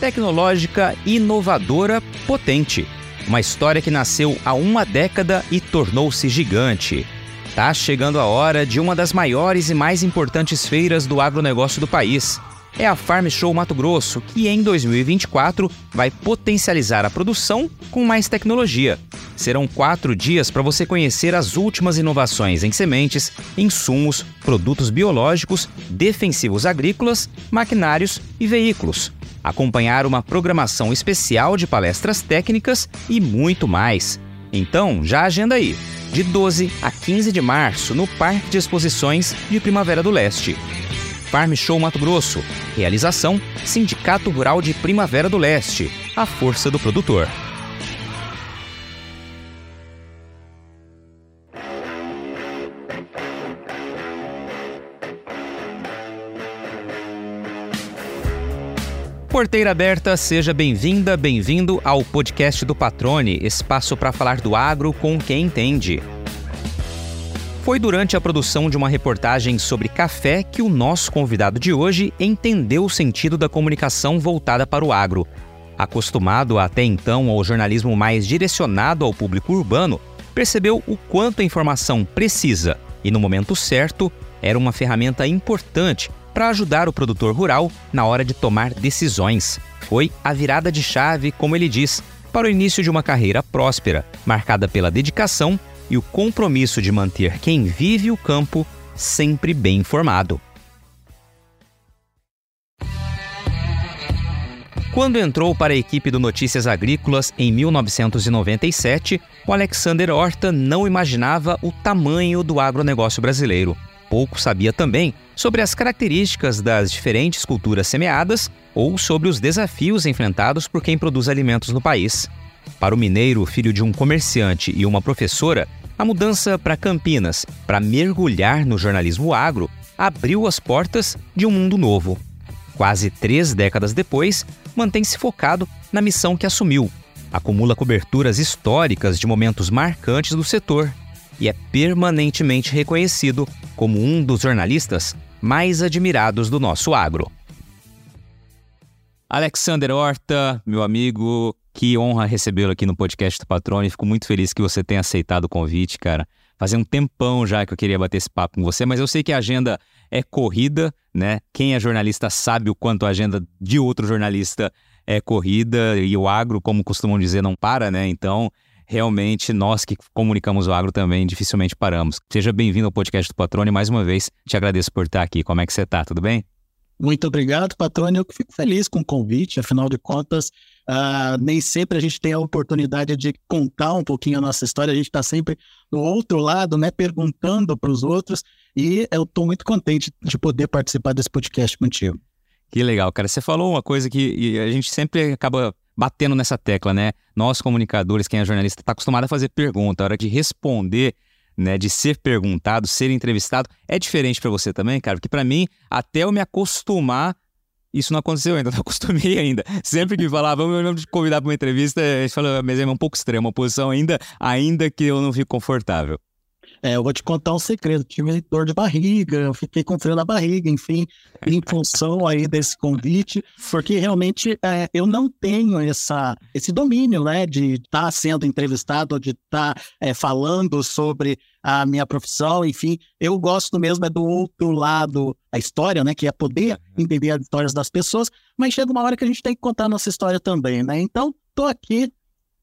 Tecnológica, inovadora, potente. Uma história que nasceu há uma década e tornou-se gigante. Tá chegando a hora de uma das maiores e mais importantes feiras do agronegócio do país. É a Farm Show Mato Grosso, que em 2024 vai potencializar a produção com mais tecnologia. Serão quatro dias para você conhecer as últimas inovações em sementes, insumos, produtos biológicos, defensivos agrícolas, maquinários e veículos. Acompanhar uma programação especial de palestras técnicas e muito mais. Então, já agenda aí de 12 a 15 de março no Parque de Exposições de Primavera do Leste. Farm Show Mato Grosso. Realização: Sindicato Rural de Primavera do Leste. A força do produtor. Porteira aberta, seja bem-vinda, bem-vindo ao podcast do Patrone, espaço para falar do agro com quem entende. Foi durante a produção de uma reportagem sobre café que o nosso convidado de hoje entendeu o sentido da comunicação voltada para o agro. Acostumado até então ao jornalismo mais direcionado ao público urbano, percebeu o quanto a informação precisa e, no momento certo, era uma ferramenta importante para ajudar o produtor rural na hora de tomar decisões. Foi a virada de chave, como ele diz, para o início de uma carreira próspera, marcada pela dedicação e o compromisso de manter quem vive o campo sempre bem informado. Quando entrou para a equipe do Notícias Agrícolas em 1997, o Alexander Horta não imaginava o tamanho do agronegócio brasileiro pouco sabia também sobre as características das diferentes culturas semeadas ou sobre os desafios enfrentados por quem produz alimentos no país. Para o mineiro, filho de um comerciante e uma professora, a mudança para Campinas, para mergulhar no jornalismo agro, abriu as portas de um mundo novo. Quase três décadas depois, mantém-se focado na missão que assumiu. Acumula coberturas históricas de momentos marcantes do setor e é permanentemente reconhecido como um dos jornalistas mais admirados do nosso agro. Alexander Horta, meu amigo, que honra recebê-lo aqui no podcast do Patrone. Fico muito feliz que você tenha aceitado o convite, cara. Fazia um tempão já que eu queria bater esse papo com você, mas eu sei que a agenda é corrida, né? Quem é jornalista sabe o quanto a agenda de outro jornalista é corrida e o agro, como costumam dizer, não para, né? Então, realmente nós que comunicamos o agro também dificilmente paramos. Seja bem-vindo ao podcast do Patrone mais uma vez. Te agradeço por estar aqui. Como é que você está? Tudo bem? Muito obrigado, Patrone. Eu fico feliz com o convite, afinal de contas, uh, nem sempre a gente tem a oportunidade de contar um pouquinho a nossa história, a gente está sempre do outro lado, né, perguntando para os outros, e eu estou muito contente de poder participar desse podcast contigo. Que legal, cara. Você falou uma coisa que a gente sempre acaba batendo nessa tecla, né? Nós, comunicadores, quem é jornalista, está acostumado a fazer pergunta. A hora de responder, né, de ser perguntado, ser entrevistado, é diferente para você também, cara? Porque para mim, até eu me acostumar, isso não aconteceu ainda, não acostumei ainda. Sempre que falava, vamos te convidar para uma entrevista, a gente fala, mas é um pouco extremo, uma posição ainda, ainda que eu não fico confortável. É, eu vou te contar um segredo. Tive dor de barriga, eu fiquei com frio na barriga, enfim, em função aí desse convite, porque realmente é, eu não tenho essa, esse domínio, né, de estar tá sendo entrevistado, de estar tá, é, falando sobre a minha profissão, enfim, eu gosto mesmo é do outro lado da história, né, que é poder uhum. entender as histórias das pessoas, mas chega uma hora que a gente tem que contar a nossa história também, né? Então, tô aqui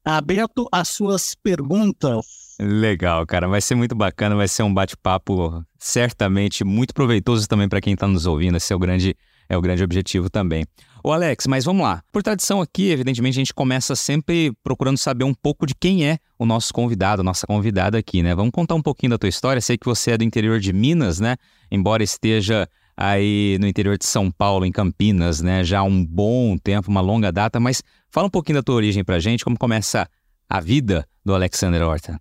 aberto às suas perguntas. Legal, cara. Vai ser muito bacana, vai ser um bate-papo certamente muito proveitoso também para quem está nos ouvindo. Esse é o grande é o grande objetivo também. Ô Alex, mas vamos lá. Por tradição aqui, evidentemente, a gente começa sempre procurando saber um pouco de quem é o nosso convidado, nossa convidada aqui, né? Vamos contar um pouquinho da tua história. Sei que você é do interior de Minas, né? Embora esteja aí no interior de São Paulo, em Campinas, né? Já há um bom tempo, uma longa data, mas fala um pouquinho da tua origem pra gente, como começa a vida do Alexander Horta.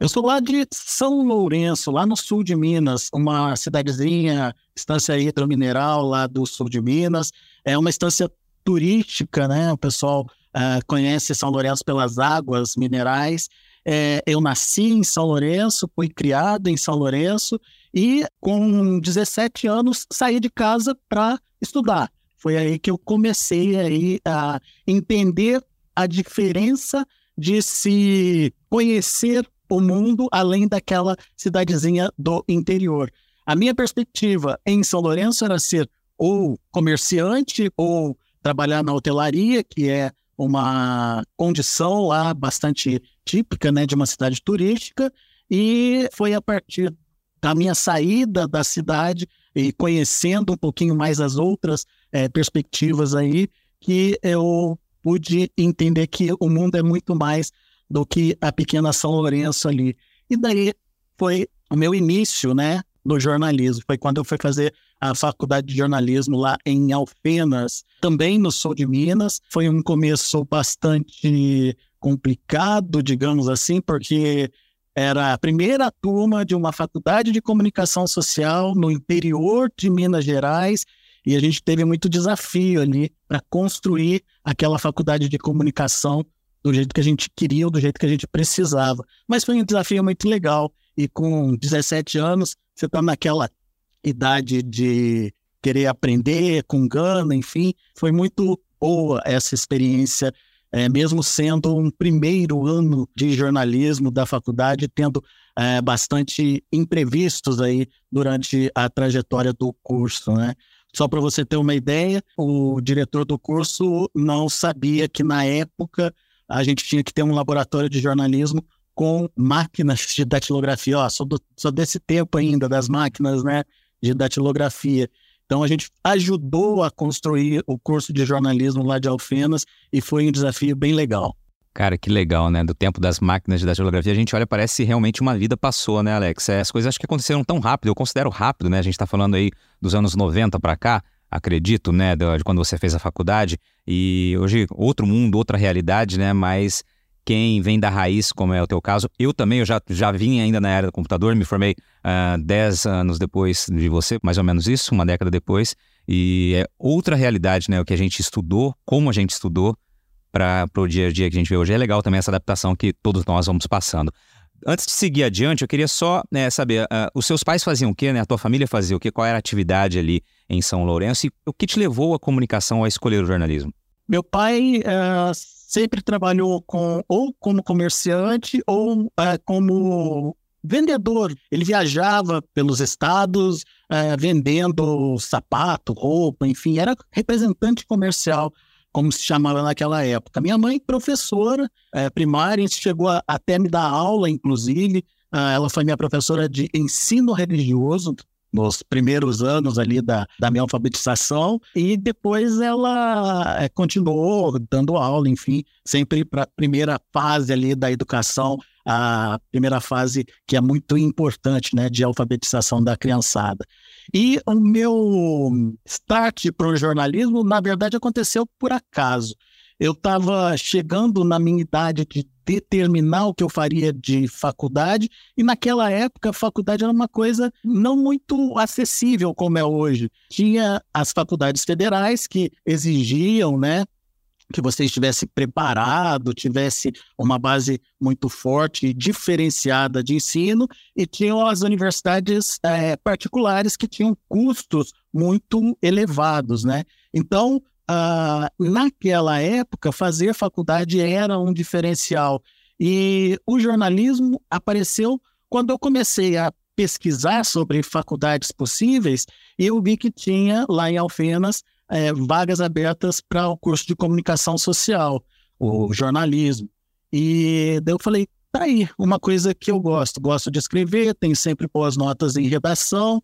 Eu sou lá de São Lourenço, lá no sul de Minas, uma cidadezinha, estância hidromineral lá do sul de Minas. É uma estância turística, né? O pessoal uh, conhece São Lourenço pelas águas minerais. É, eu nasci em São Lourenço, fui criado em São Lourenço e com 17 anos saí de casa para estudar. Foi aí que eu comecei aí a entender a diferença de se conhecer o mundo além daquela cidadezinha do interior. A minha perspectiva em São Lourenço era ser ou comerciante ou trabalhar na hotelaria, que é uma condição lá bastante típica né, de uma cidade turística, e foi a partir da minha saída da cidade e conhecendo um pouquinho mais as outras é, perspectivas aí, que eu pude entender que o mundo é muito mais do que a pequena São Lourenço ali. E daí foi o meu início, né, no jornalismo. Foi quando eu fui fazer a faculdade de jornalismo lá em Alfenas, também no sul de Minas. Foi um começo bastante complicado, digamos assim, porque era a primeira turma de uma faculdade de comunicação social no interior de Minas Gerais e a gente teve muito desafio ali para construir aquela faculdade de comunicação do jeito que a gente queria, do jeito que a gente precisava. Mas foi um desafio muito legal. E com 17 anos, você está naquela idade de querer aprender com gana, enfim. Foi muito boa essa experiência é, mesmo sendo um primeiro ano de jornalismo da faculdade, tendo é, bastante imprevistos aí durante a trajetória do curso, né? Só para você ter uma ideia, o diretor do curso não sabia que na época a gente tinha que ter um laboratório de jornalismo com máquinas de datilografia. Ó, sou, do, sou desse tempo ainda das máquinas, né, de datilografia. Então, a gente ajudou a construir o curso de jornalismo lá de Alfenas e foi um desafio bem legal. Cara, que legal, né? Do tempo das máquinas de datilografia, a gente olha, parece realmente uma vida passou, né, Alex? É, as coisas acho que aconteceram tão rápido, eu considero rápido, né? A gente está falando aí dos anos 90 para cá, acredito, né, de quando você fez a faculdade, e hoje outro mundo, outra realidade, né? Mas quem vem da raiz, como é o teu caso. Eu também, eu já, já vim ainda na era do computador, me formei uh, 10 anos depois de você, mais ou menos isso, uma década depois. E é outra realidade, né? O que a gente estudou, como a gente estudou para o dia a dia que a gente vê hoje. É legal também essa adaptação que todos nós vamos passando. Antes de seguir adiante, eu queria só né, saber, uh, os seus pais faziam o quê, né? A tua família fazia o quê? Qual era a atividade ali em São Lourenço? E o que te levou à comunicação a escolher o jornalismo? Meu pai uh, sempre trabalhou com ou como comerciante ou uh, como vendedor. Ele viajava pelos estados uh, vendendo sapato, roupa, enfim, era representante comercial, como se chamava naquela época. Minha mãe, professora primária, chegou a, até me dar aula, inclusive. ela foi minha professora de ensino religioso, nos primeiros anos ali da, da minha alfabetização e depois ela é, continuou dando aula, enfim, sempre para a primeira fase ali da educação, a primeira fase que é muito importante, né, de alfabetização da criançada. E o meu start para o jornalismo, na verdade, aconteceu por acaso. Eu estava chegando na minha idade de determinar o que eu faria de faculdade, e naquela época a faculdade era uma coisa não muito acessível como é hoje. Tinha as faculdades federais que exigiam, né, que você estivesse preparado, tivesse uma base muito forte e diferenciada de ensino, e tinham as universidades é, particulares que tinham custos muito elevados, né? Então, ah, naquela época, fazer faculdade era um diferencial. E o jornalismo apareceu quando eu comecei a pesquisar sobre faculdades possíveis eu vi que tinha lá em Alfenas é, vagas abertas para o curso de comunicação social, o jornalismo. E daí eu falei, tá aí, uma coisa que eu gosto, gosto de escrever, tenho sempre boas notas em redação,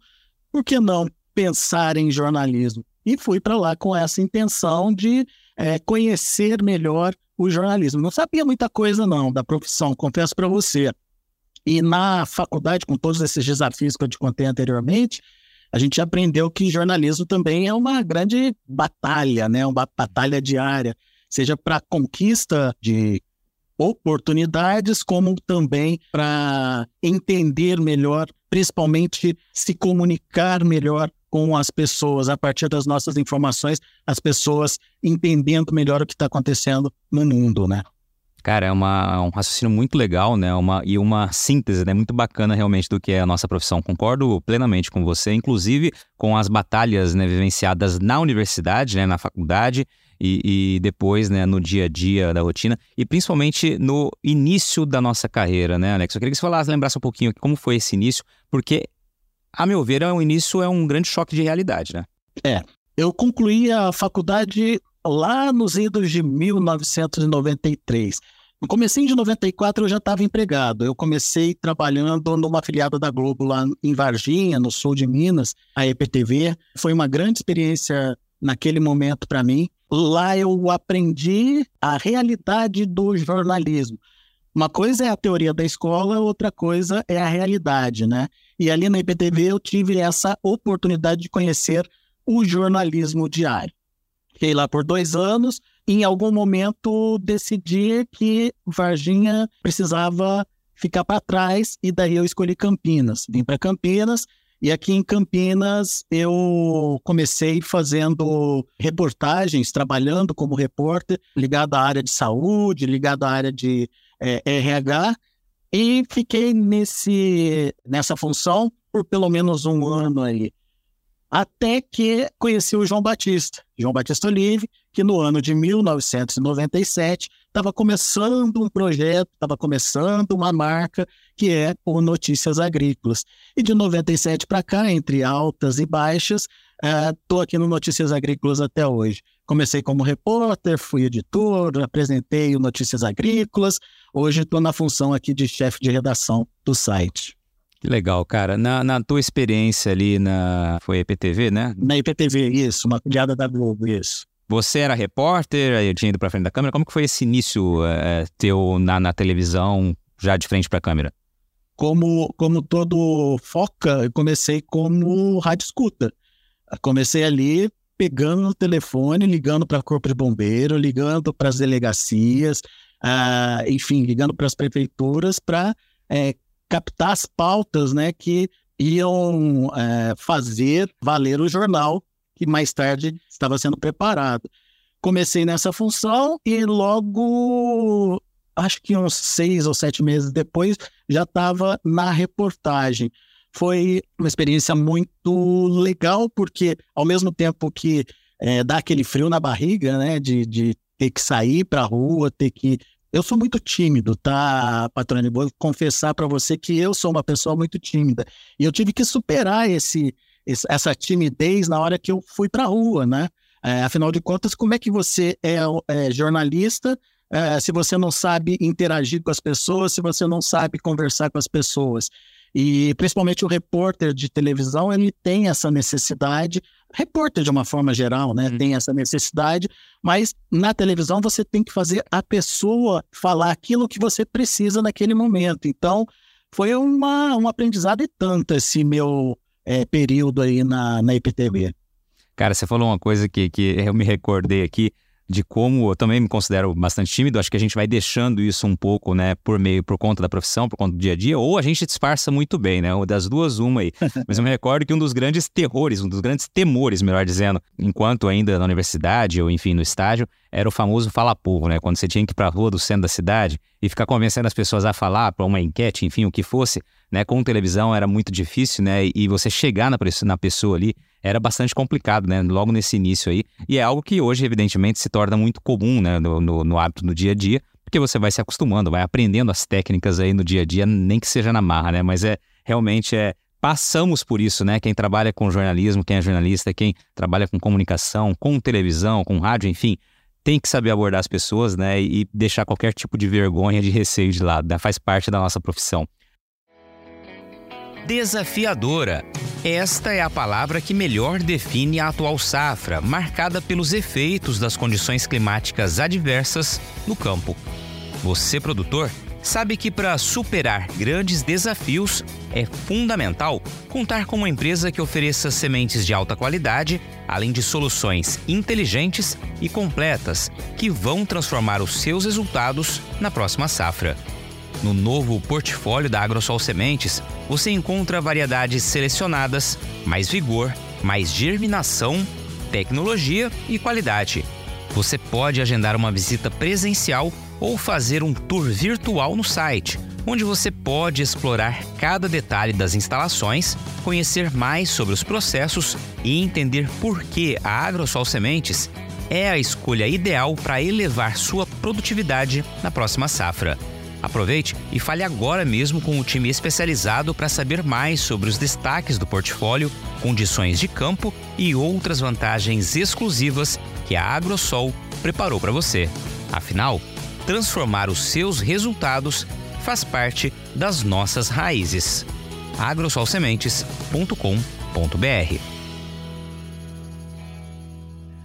por que não pensar em jornalismo? e fui para lá com essa intenção de é, conhecer melhor o jornalismo. Não sabia muita coisa, não, da profissão, confesso para você. E na faculdade, com todos esses desafios que eu te contei anteriormente, a gente aprendeu que jornalismo também é uma grande batalha, né? uma batalha diária, seja para conquista de oportunidades, como também para entender melhor, principalmente se comunicar melhor com as pessoas, a partir das nossas informações, as pessoas entendendo melhor o que está acontecendo no mundo, né? Cara, é uma, um raciocínio muito legal, né? Uma, e uma síntese, né? Muito bacana realmente do que é a nossa profissão. Concordo plenamente com você, inclusive com as batalhas né, vivenciadas na universidade, né, na faculdade e, e, depois, né, no dia a dia da rotina e principalmente no início da nossa carreira, né, Alex? Eu queria que você falasse, lembrasse um pouquinho como foi esse início, porque, a meu ver, o início é um grande choque de realidade, né? É. Eu concluí a faculdade lá nos idos de 1993. No comecinho de 94 eu já estava empregado. Eu comecei trabalhando numa afiliada da Globo lá em Varginha, no sul de Minas, a EPTV. Foi uma grande experiência naquele momento para mim. Lá eu aprendi a realidade do jornalismo. Uma coisa é a teoria da escola, outra coisa é a realidade, né? E ali na IPTV eu tive essa oportunidade de conhecer o jornalismo diário. Fiquei lá por dois anos. Em algum momento decidi que Varginha precisava ficar para trás e daí eu escolhi Campinas. Vim para Campinas e aqui em Campinas eu comecei fazendo reportagens, trabalhando como repórter, ligado à área de saúde, ligado à área de é, RH, e fiquei nesse, nessa função por pelo menos um ano aí até que conheci o João Batista, João Batista Olive, que no ano de 1997 estava começando um projeto, estava começando uma marca que é o Notícias Agrícolas. E de 97 para cá, entre altas e baixas, estou uh, aqui no Notícias Agrícolas até hoje. Comecei como repórter, fui editor, apresentei o Notícias Agrícolas. Hoje estou na função aqui de chefe de redação do site. Que legal, cara. Na, na tua experiência ali na. Foi IPTV, né? Na IPTV, isso, uma piada da Globo, isso. Você era repórter, aí tinha ido para frente da câmera. Como que foi esse início é, teu na, na televisão, já de frente para a câmera? Como, como todo foca, eu comecei como rádio escuta. comecei ali pegando o telefone, ligando para corpo de bombeiro, ligando para as delegacias, uh, enfim, ligando para as prefeituras para é, captar as pautas né, que iam é, fazer valer o jornal que mais tarde estava sendo preparado. Comecei nessa função e logo, acho que uns seis ou sete meses depois, já estava na reportagem. Foi uma experiência muito legal, porque ao mesmo tempo que é, dá aquele frio na barriga, né, de, de ter que sair para a rua, ter que eu sou muito tímido, tá, patrônio? Vou confessar para você que eu sou uma pessoa muito tímida. E eu tive que superar esse, essa timidez na hora que eu fui para a rua, né? É, afinal de contas, como é que você é, é jornalista é, se você não sabe interagir com as pessoas, se você não sabe conversar com as pessoas? E principalmente o repórter de televisão, ele tem essa necessidade repórter de uma forma geral, né, uhum. tem essa necessidade, mas na televisão você tem que fazer a pessoa falar aquilo que você precisa naquele momento. Então, foi uma, um aprendizado e tanto esse meu é, período aí na, na IPTV. Cara, você falou uma coisa que, que eu me recordei aqui de como eu também me considero bastante tímido, acho que a gente vai deixando isso um pouco, né, por meio, por conta da profissão, por conta do dia a dia, ou a gente disfarça muito bem, né, das duas, uma aí. Mas eu me recordo que um dos grandes terrores, um dos grandes temores, melhor dizendo, enquanto ainda na universidade ou enfim no estágio, era o famoso fala povo, né, quando você tinha que ir para a rua do centro da cidade e ficar convencendo as pessoas a falar para uma enquete, enfim, o que fosse, né, com televisão era muito difícil, né, e você chegar na, na pessoa ali era bastante complicado, né? Logo nesse início aí. E é algo que hoje, evidentemente, se torna muito comum, né? No, no, no hábito no dia a dia, porque você vai se acostumando, vai aprendendo as técnicas aí no dia a dia, nem que seja na marra, né? Mas é realmente é. Passamos por isso, né? Quem trabalha com jornalismo, quem é jornalista, quem trabalha com comunicação, com televisão, com rádio, enfim, tem que saber abordar as pessoas, né? E deixar qualquer tipo de vergonha, de receio de lado, né? Faz parte da nossa profissão. Desafiadora. Esta é a palavra que melhor define a atual safra, marcada pelos efeitos das condições climáticas adversas no campo. Você, produtor, sabe que para superar grandes desafios é fundamental contar com uma empresa que ofereça sementes de alta qualidade, além de soluções inteligentes e completas que vão transformar os seus resultados na próxima safra. No novo portfólio da AgroSol Sementes, você encontra variedades selecionadas, mais vigor, mais germinação, tecnologia e qualidade. Você pode agendar uma visita presencial ou fazer um tour virtual no site, onde você pode explorar cada detalhe das instalações, conhecer mais sobre os processos e entender por que a AgroSol Sementes é a escolha ideal para elevar sua produtividade na próxima safra. Aproveite e fale agora mesmo com o time especializado para saber mais sobre os destaques do portfólio, condições de campo e outras vantagens exclusivas que a AgroSol preparou para você. Afinal, transformar os seus resultados faz parte das nossas raízes. agrosolsementes.com.br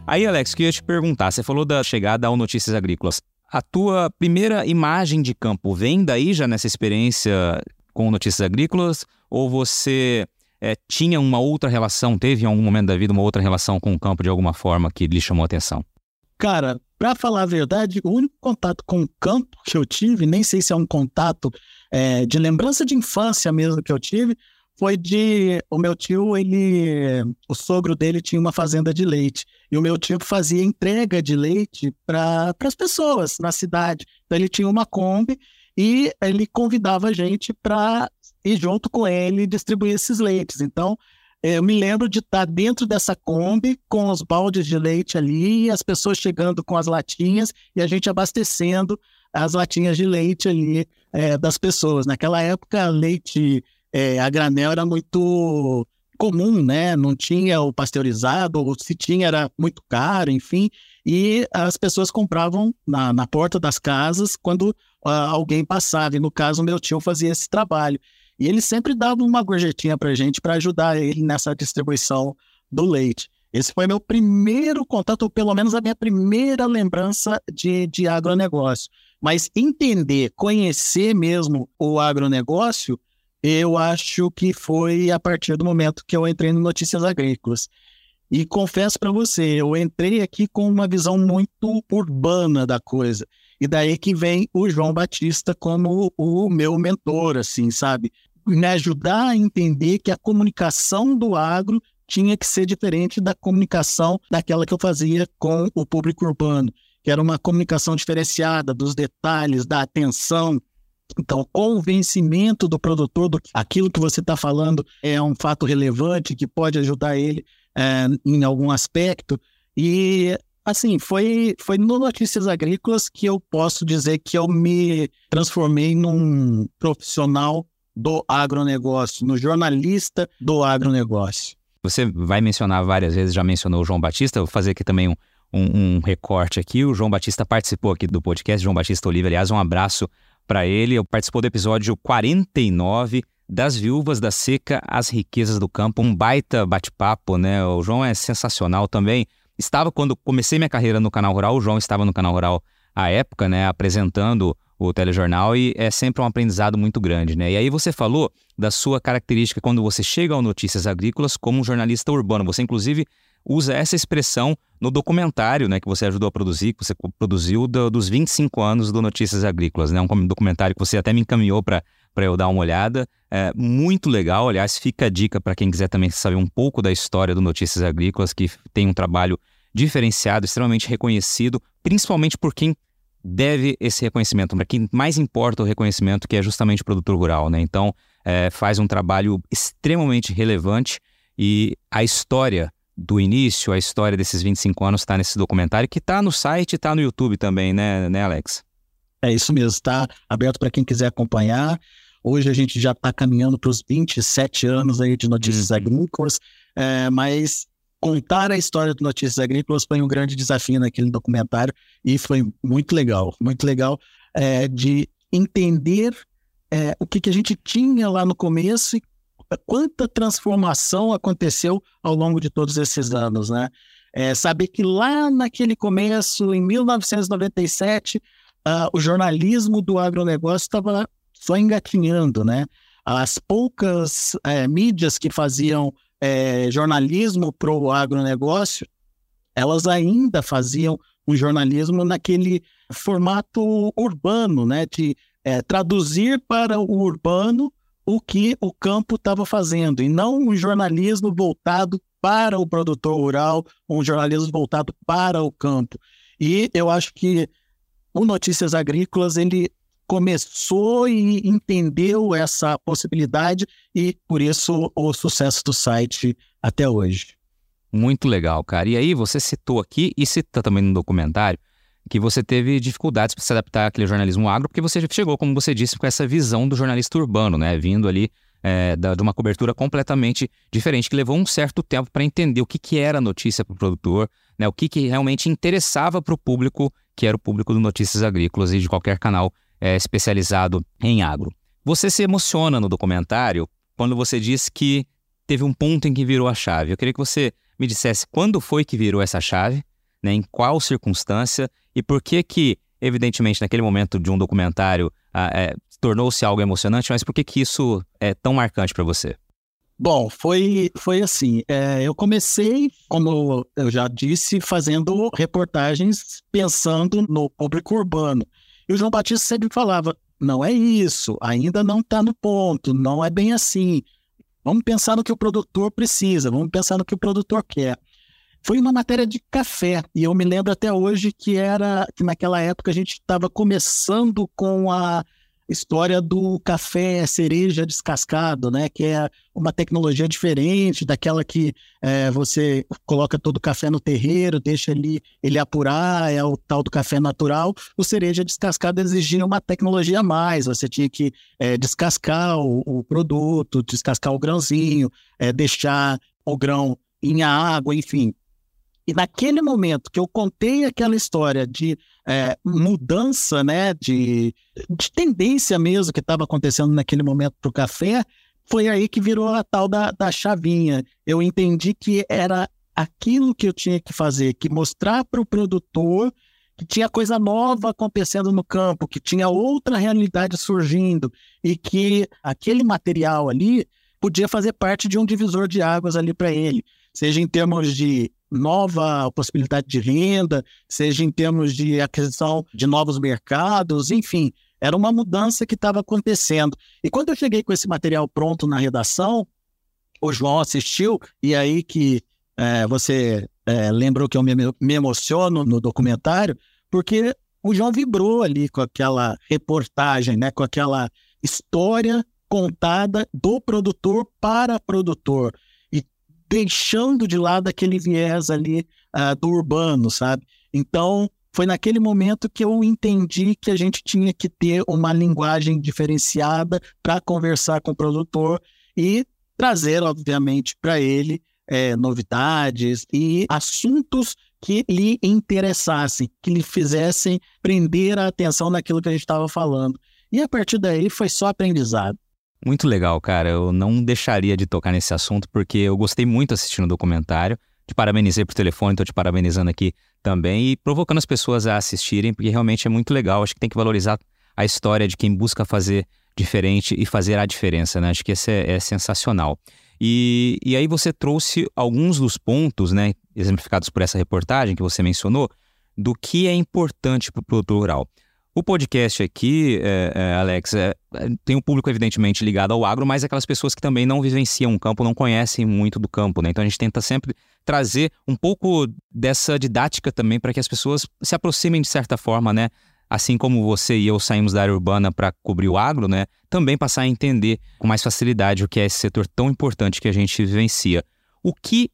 Aí, Alex, queria te perguntar, você falou da chegada ao Notícias Agrícolas. A tua primeira imagem de campo vem daí já nessa experiência com Notícias Agrícolas? Ou você é, tinha uma outra relação, teve em algum momento da vida uma outra relação com o campo de alguma forma que lhe chamou a atenção? Cara, para falar a verdade, o único contato com o campo que eu tive, nem sei se é um contato é, de lembrança de infância mesmo que eu tive, foi de o meu tio, ele, o sogro dele tinha uma fazenda de leite e o meu tio fazia entrega de leite para as pessoas na cidade. Então ele tinha uma Kombi e ele convidava a gente para ir junto com ele distribuir esses leites. Então é, eu me lembro de estar dentro dessa Kombi com os baldes de leite ali, as pessoas chegando com as latinhas e a gente abastecendo as latinhas de leite ali é, das pessoas. Naquela época, leite é, a granel era muito comum, né? Não tinha o pasteurizado, ou se tinha era muito caro, enfim. E as pessoas compravam na, na porta das casas quando uh, alguém passava. E no caso, meu tio fazia esse trabalho. E ele sempre dava uma gorjetinha para gente para ajudar ele nessa distribuição do leite. Esse foi meu primeiro contato, ou pelo menos a minha primeira lembrança de, de agronegócio. Mas entender, conhecer mesmo o agronegócio, eu acho que foi a partir do momento que eu entrei no Notícias Agrícolas. E confesso para você, eu entrei aqui com uma visão muito urbana da coisa. E daí que vem o João Batista como o meu mentor, assim, sabe? me ajudar a entender que a comunicação do agro tinha que ser diferente da comunicação daquela que eu fazia com o público urbano, que era uma comunicação diferenciada dos detalhes, da atenção. Então, convencimento do produtor do que aquilo que você está falando é um fato relevante que pode ajudar ele é, em algum aspecto. E assim, foi, foi no Notícias Agrícolas que eu posso dizer que eu me transformei num profissional do agronegócio, no jornalista do agronegócio. Você vai mencionar várias vezes, já mencionou o João Batista, vou fazer aqui também um, um, um recorte aqui. O João Batista participou aqui do podcast, João Batista Oliva, aliás, um abraço para ele. Eu participou do episódio 49 das viúvas da seca às riquezas do campo, um baita bate-papo, né? O João é sensacional também. Estava quando comecei minha carreira no canal Rural, o João estava no canal Rural à época, né, apresentando o telejornal e é sempre um aprendizado muito grande, né? E aí você falou da sua característica quando você chega ao Notícias Agrícolas como um jornalista urbano. Você inclusive usa essa expressão no documentário, né, que você ajudou a produzir, que você produziu do, dos 25 anos do Notícias Agrícolas, né? Um documentário que você até me encaminhou para eu dar uma olhada. É muito legal, aliás, fica a dica para quem quiser também saber um pouco da história do Notícias Agrícolas, que tem um trabalho diferenciado, extremamente reconhecido, principalmente por quem deve esse reconhecimento, para quem mais importa o reconhecimento, que é justamente o produtor rural, né? Então, é, faz um trabalho extremamente relevante e a história do início, a história desses 25 anos está nesse documentário, que está no site e está no YouTube também, né, né, Alex? É isso mesmo, está aberto para quem quiser acompanhar. Hoje a gente já está caminhando para os 27 anos aí de notícias uhum. agrícolas, é, mas contar a história do Notícias Agrícolas foi um grande desafio naquele documentário e foi muito legal, muito legal é, de entender é, o que, que a gente tinha lá no começo e quanta transformação aconteceu ao longo de todos esses anos, né? É, saber que lá naquele começo, em 1997, uh, o jornalismo do agronegócio estava só engatinhando, né? As poucas é, mídias que faziam é, jornalismo para o agronegócio, elas ainda faziam um jornalismo naquele formato urbano, né, de é, traduzir para o urbano o que o campo estava fazendo, e não um jornalismo voltado para o produtor rural, um jornalismo voltado para o campo. E eu acho que o Notícias Agrícolas ele começou e entendeu essa possibilidade e por isso o sucesso do site até hoje. Muito legal, cara. E aí você citou aqui e cita também no documentário que você teve dificuldades para se adaptar àquele jornalismo agro, porque você chegou, como você disse, com essa visão do jornalista urbano, né? Vindo ali é, da, de uma cobertura completamente diferente, que levou um certo tempo para entender o que, que era notícia para o produtor, né, o que, que realmente interessava para o público, que era o público do Notícias Agrícolas e de qualquer canal é, especializado em agro. Você se emociona no documentário quando você diz que teve um ponto em que virou a chave. Eu queria que você me dissesse quando foi que virou essa chave, né, em qual circunstância e por que que, evidentemente, naquele momento de um documentário, ah, é, tornou-se algo emocionante, mas por que, que isso é tão marcante para você? Bom, foi, foi assim. É, eu comecei, como eu já disse, fazendo reportagens pensando no público urbano. E o João Batista sempre falava: não é isso, ainda não está no ponto, não é bem assim. Vamos pensar no que o produtor precisa, vamos pensar no que o produtor quer. Foi uma matéria de café, e eu me lembro até hoje que era que naquela época a gente estava começando com a história do café cereja descascado, né? Que é uma tecnologia diferente daquela que é, você coloca todo o café no terreiro, deixa ele, ele apurar, é o tal do café natural. O cereja descascado exigia uma tecnologia a mais. Você tinha que é, descascar o, o, produto, descascar o grãozinho, é, deixar o grão em água, enfim. E naquele momento que eu contei aquela história de é, mudança, né, de, de tendência mesmo que estava acontecendo naquele momento para o café, foi aí que virou a tal da, da chavinha. Eu entendi que era aquilo que eu tinha que fazer, que mostrar para o produtor que tinha coisa nova acontecendo no campo, que tinha outra realidade surgindo e que aquele material ali podia fazer parte de um divisor de águas ali para ele, seja em termos de nova possibilidade de renda, seja em termos de aquisição de novos mercados, enfim, era uma mudança que estava acontecendo. E quando eu cheguei com esse material pronto na redação, o João assistiu, e aí que é, você é, lembrou que eu me, me emociono no documentário, porque o João vibrou ali com aquela reportagem, né, com aquela história contada do produtor para produtor deixando de lado aquele viés ali uh, do urbano, sabe? Então, foi naquele momento que eu entendi que a gente tinha que ter uma linguagem diferenciada para conversar com o produtor e trazer, obviamente, para ele é, novidades e assuntos que lhe interessassem, que lhe fizessem prender a atenção naquilo que a gente estava falando. E a partir daí foi só aprendizado. Muito legal, cara. Eu não deixaria de tocar nesse assunto porque eu gostei muito assistindo o documentário. Te parabenizei por telefone, estou te parabenizando aqui também e provocando as pessoas a assistirem, porque realmente é muito legal. Acho que tem que valorizar a história de quem busca fazer diferente e fazer a diferença, né? Acho que esse é, é sensacional. E, e aí você trouxe alguns dos pontos, né, exemplificados por essa reportagem que você mencionou, do que é importante para o produtor rural. O podcast aqui, é, é, Alex, é, tem um público evidentemente ligado ao agro, mas aquelas pessoas que também não vivenciam o campo, não conhecem muito do campo, né? Então a gente tenta sempre trazer um pouco dessa didática também para que as pessoas se aproximem de certa forma, né? Assim como você e eu saímos da área urbana para cobrir o agro, né? Também passar a entender com mais facilidade o que é esse setor tão importante que a gente vivencia. O que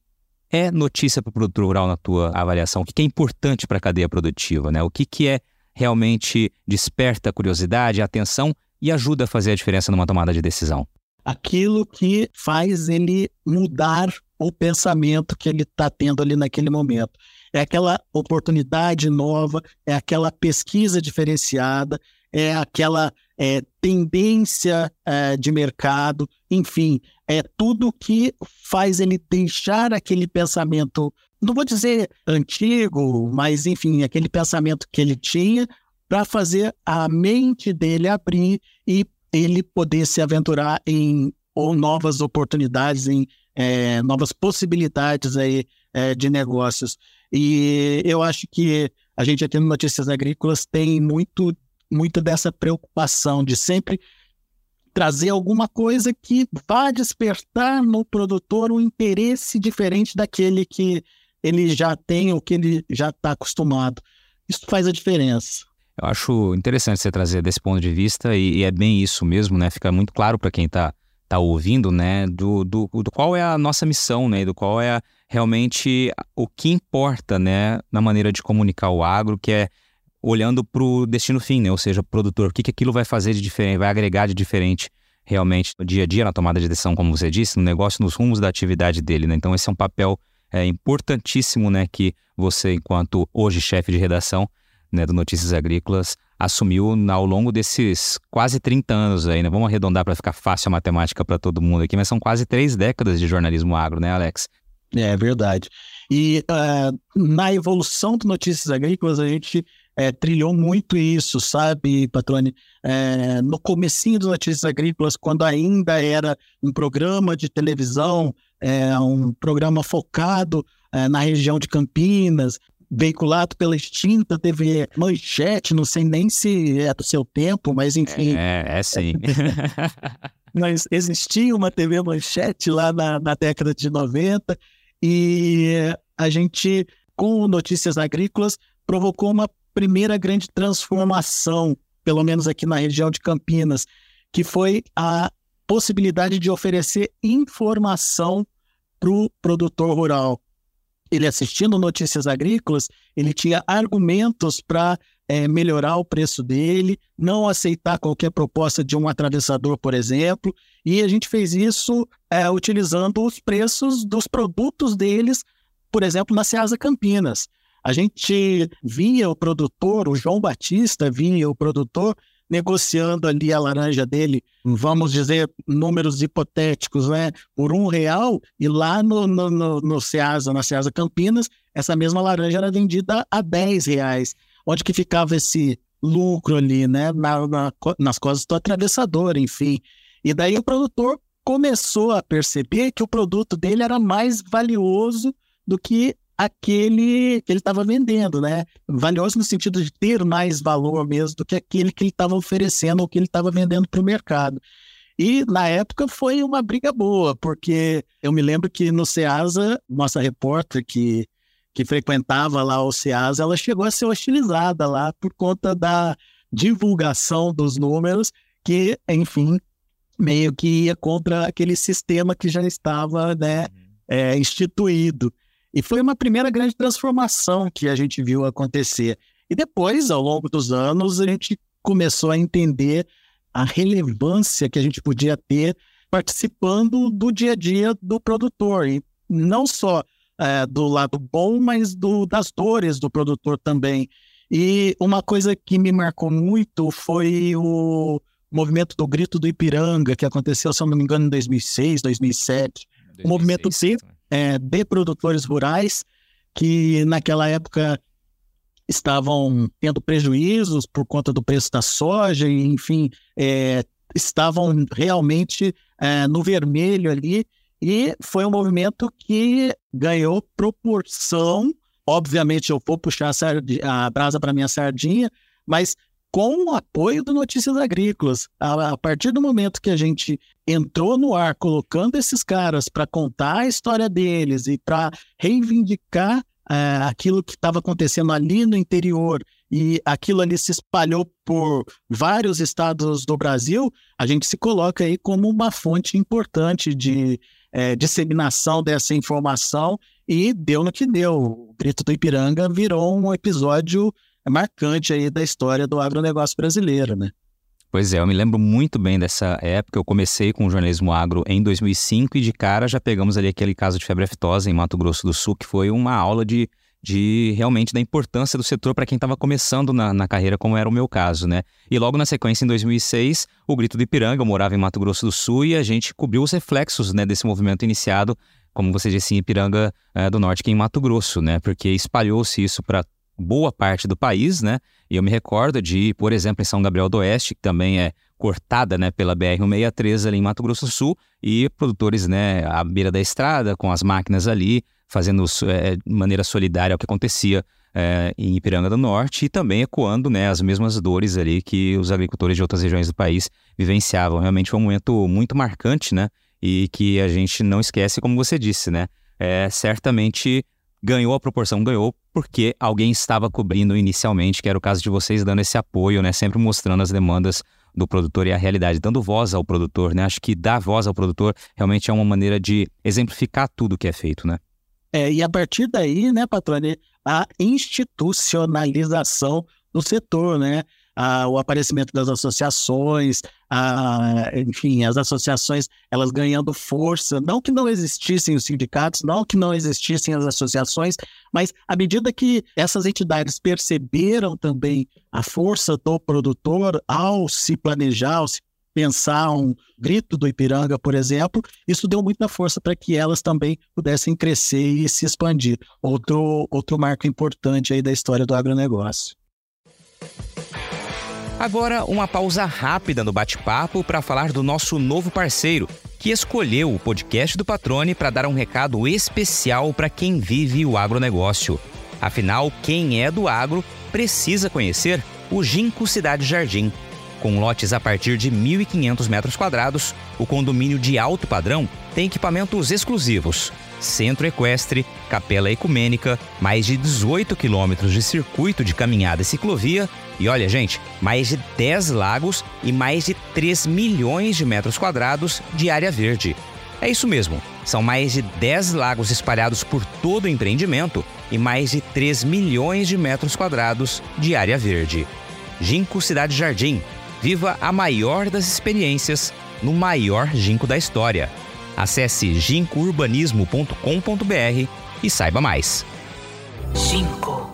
é notícia para o produtor rural na tua avaliação? O que é importante para a cadeia produtiva, né? O que, que é realmente desperta curiosidade, atenção e ajuda a fazer a diferença numa tomada de decisão? Aquilo que faz ele mudar o pensamento que ele está tendo ali naquele momento. É aquela oportunidade nova, é aquela pesquisa diferenciada, é aquela é, tendência é, de mercado, enfim, é tudo que faz ele deixar aquele pensamento não vou dizer antigo, mas enfim, aquele pensamento que ele tinha para fazer a mente dele abrir e ele poder se aventurar em ou novas oportunidades, em é, novas possibilidades aí é, de negócios. E eu acho que a gente aqui no Notícias Agrícolas tem muito, muito dessa preocupação de sempre trazer alguma coisa que vá despertar no produtor um interesse diferente daquele que ele já tem o que ele já está acostumado. Isso faz a diferença. Eu acho interessante você trazer desse ponto de vista e, e é bem isso mesmo, né? Fica muito claro para quem está tá ouvindo, né? Do, do, do, qual é a nossa missão, né? Do qual é realmente o que importa, né? Na maneira de comunicar o agro, que é olhando para o destino fim, né? Ou seja, produtor, o que, que aquilo vai fazer de diferente, vai agregar de diferente realmente no dia a dia, na tomada de decisão, como você disse, no negócio, nos rumos da atividade dele, né? Então esse é um papel é, importantíssimo, né? Que você, enquanto hoje chefe de redação, né, do Notícias Agrícolas, assumiu ao longo desses quase 30 anos aí, né? Vamos arredondar para ficar fácil a matemática para todo mundo aqui, mas são quase três décadas de jornalismo agro, né, Alex? É verdade. E uh, na evolução do Notícias Agrícolas, a gente é, trilhou muito isso, sabe, Patrone? É, no comecinho do Notícias Agrícolas, quando ainda era um programa de televisão, é, um programa focado é, na região de Campinas, veiculado pela extinta TV Manchete, não sei nem se é do seu tempo, mas enfim. É, é sim. mas existia uma TV Manchete lá na, na década de 90 e a gente, com Notícias Agrícolas, provocou uma primeira grande transformação, pelo menos aqui na região de Campinas, que foi a possibilidade de oferecer informação para o produtor rural ele assistindo notícias agrícolas, ele tinha argumentos para é, melhorar o preço dele, não aceitar qualquer proposta de um atravessador, por exemplo, e a gente fez isso é, utilizando os preços dos produtos deles, por exemplo, na Ceasa Campinas. A gente via o produtor, o João Batista via o produtor negociando ali a laranja dele, vamos dizer, números hipotéticos, né? Por um real, e lá no, no, no, no Ceasa, na Ceasa Campinas, essa mesma laranja era vendida a 10 reais. Onde que ficava esse lucro ali, né? Na, na, nas costas do atravessador, enfim. E daí o produtor começou a perceber que o produto dele era mais valioso do que aquele que ele estava vendendo, né? Valioso no sentido de ter mais valor mesmo do que aquele que ele estava oferecendo ou que ele estava vendendo para o mercado. E na época foi uma briga boa, porque eu me lembro que no Ceasa, nossa repórter que, que frequentava lá o Ceasa, ela chegou a ser hostilizada lá por conta da divulgação dos números, que, enfim, meio que ia contra aquele sistema que já estava né, é, instituído. E foi uma primeira grande transformação que a gente viu acontecer. E depois, ao longo dos anos, a gente começou a entender a relevância que a gente podia ter participando do dia a dia do produtor. E não só é, do lado bom, mas do, das dores do produtor também. E uma coisa que me marcou muito foi o movimento do Grito do Ipiranga, que aconteceu, se eu não me engano, em 2006, 2007. 2006, o movimento C é, de produtores rurais que naquela época estavam tendo prejuízos por conta do preço da soja, e, enfim, é, estavam realmente é, no vermelho ali, e foi um movimento que ganhou proporção. Obviamente, eu vou puxar a, a brasa para minha sardinha, mas com o apoio do Notícias Agrícolas. A, a, partir do momento que a gente entrou no ar colocando esses caras para contar a história deles e para reivindicar é, aquilo que estava acontecendo ali no interior e aquilo ali se espalhou por vários estados do Brasil, a gente se coloca aí como uma fonte importante de é, disseminação dessa informação e deu no que deu. O Grito do Ipiranga virou um episódio marcante aí da história do agronegócio brasileiro, né? Pois é, eu me lembro muito bem dessa época. Eu comecei com o jornalismo agro em 2005 e de cara já pegamos ali aquele caso de febre aftosa em Mato Grosso do Sul, que foi uma aula de, de realmente da importância do setor para quem estava começando na, na, carreira, como era o meu caso, né? E logo na sequência, em 2006, o Grito do Ipiranga, eu morava em Mato Grosso do Sul e a gente cobriu os reflexos né, desse movimento iniciado, como você disse, em Ipiranga é, do Norte, que é em Mato Grosso, né? Porque espalhou-se isso para boa parte do país, né? E eu me recordo de, por exemplo, em São Gabriel do Oeste, que também é cortada, né, pela BR-163 ali em Mato Grosso do Sul, e produtores, né, à beira da estrada, com as máquinas ali, fazendo é, de maneira solidária o que acontecia é, em Ipiranga do Norte e também ecoando, né, as mesmas dores ali que os agricultores de outras regiões do país vivenciavam. Realmente foi um momento muito marcante, né, e que a gente não esquece, como você disse, né, é, certamente ganhou a proporção, ganhou porque alguém estava cobrindo inicialmente, que era o caso de vocês dando esse apoio, né? Sempre mostrando as demandas do produtor e a realidade, dando voz ao produtor, né? Acho que dar voz ao produtor realmente é uma maneira de exemplificar tudo que é feito, né? É, e a partir daí, né, Patrone, a institucionalização do setor, né? Ah, o aparecimento das associações, ah, enfim, as associações elas ganhando força, não que não existissem os sindicatos, não que não existissem as associações, mas à medida que essas entidades perceberam também a força do produtor ao se planejar, ao se pensar um grito do Ipiranga, por exemplo, isso deu muita força para que elas também pudessem crescer e se expandir. Outro, outro marco importante aí da história do agronegócio. Agora, uma pausa rápida no bate-papo para falar do nosso novo parceiro, que escolheu o podcast do Patrone para dar um recado especial para quem vive o agronegócio. Afinal, quem é do agro precisa conhecer o Ginco Cidade Jardim. Com lotes a partir de 1.500 metros quadrados, o condomínio de alto padrão tem equipamentos exclusivos, centro equestre, capela ecumênica, mais de 18 quilômetros de circuito de caminhada e ciclovia e olha, gente, mais de 10 lagos e mais de 3 milhões de metros quadrados de área verde. É isso mesmo, são mais de 10 lagos espalhados por todo o empreendimento e mais de 3 milhões de metros quadrados de área verde. Ginkgo Cidade Jardim. Viva a maior das experiências no maior ginkgo da história. Acesse gincourbanismo.com.br e saiba mais. Ginkgo.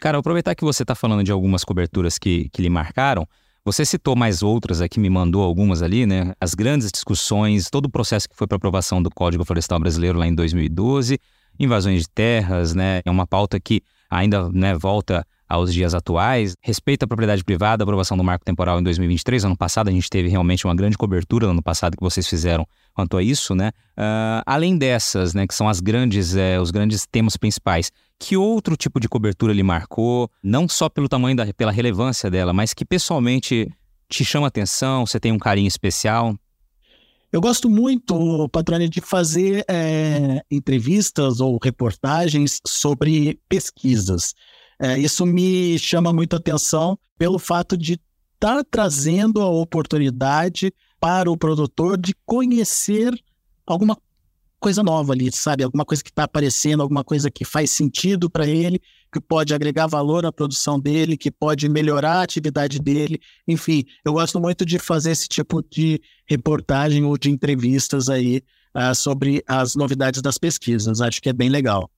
Cara, aproveitar que você está falando de algumas coberturas que, que lhe marcaram, você citou mais outras aqui, me mandou algumas ali, né? As grandes discussões, todo o processo que foi para aprovação do Código Florestal Brasileiro lá em 2012, invasões de terras, né? É uma pauta que ainda né, volta aos dias atuais. Respeito à propriedade privada, aprovação do marco temporal em 2023. Ano passado a gente teve realmente uma grande cobertura no ano passado que vocês fizeram quanto a isso, né? Uh, além dessas, né, que são as grandes, é, os grandes temas principais, que outro tipo de cobertura lhe marcou, não só pelo tamanho da, pela relevância dela, mas que pessoalmente te chama atenção, você tem um carinho especial? Eu gosto muito, Patrone, de fazer é, entrevistas ou reportagens sobre pesquisas. É, isso me chama muito atenção pelo fato de estar tá trazendo a oportunidade para o produtor de conhecer alguma coisa nova ali, sabe? Alguma coisa que está aparecendo, alguma coisa que faz sentido para ele, que pode agregar valor à produção dele, que pode melhorar a atividade dele. Enfim, eu gosto muito de fazer esse tipo de reportagem ou de entrevistas aí uh, sobre as novidades das pesquisas. Acho que é bem legal.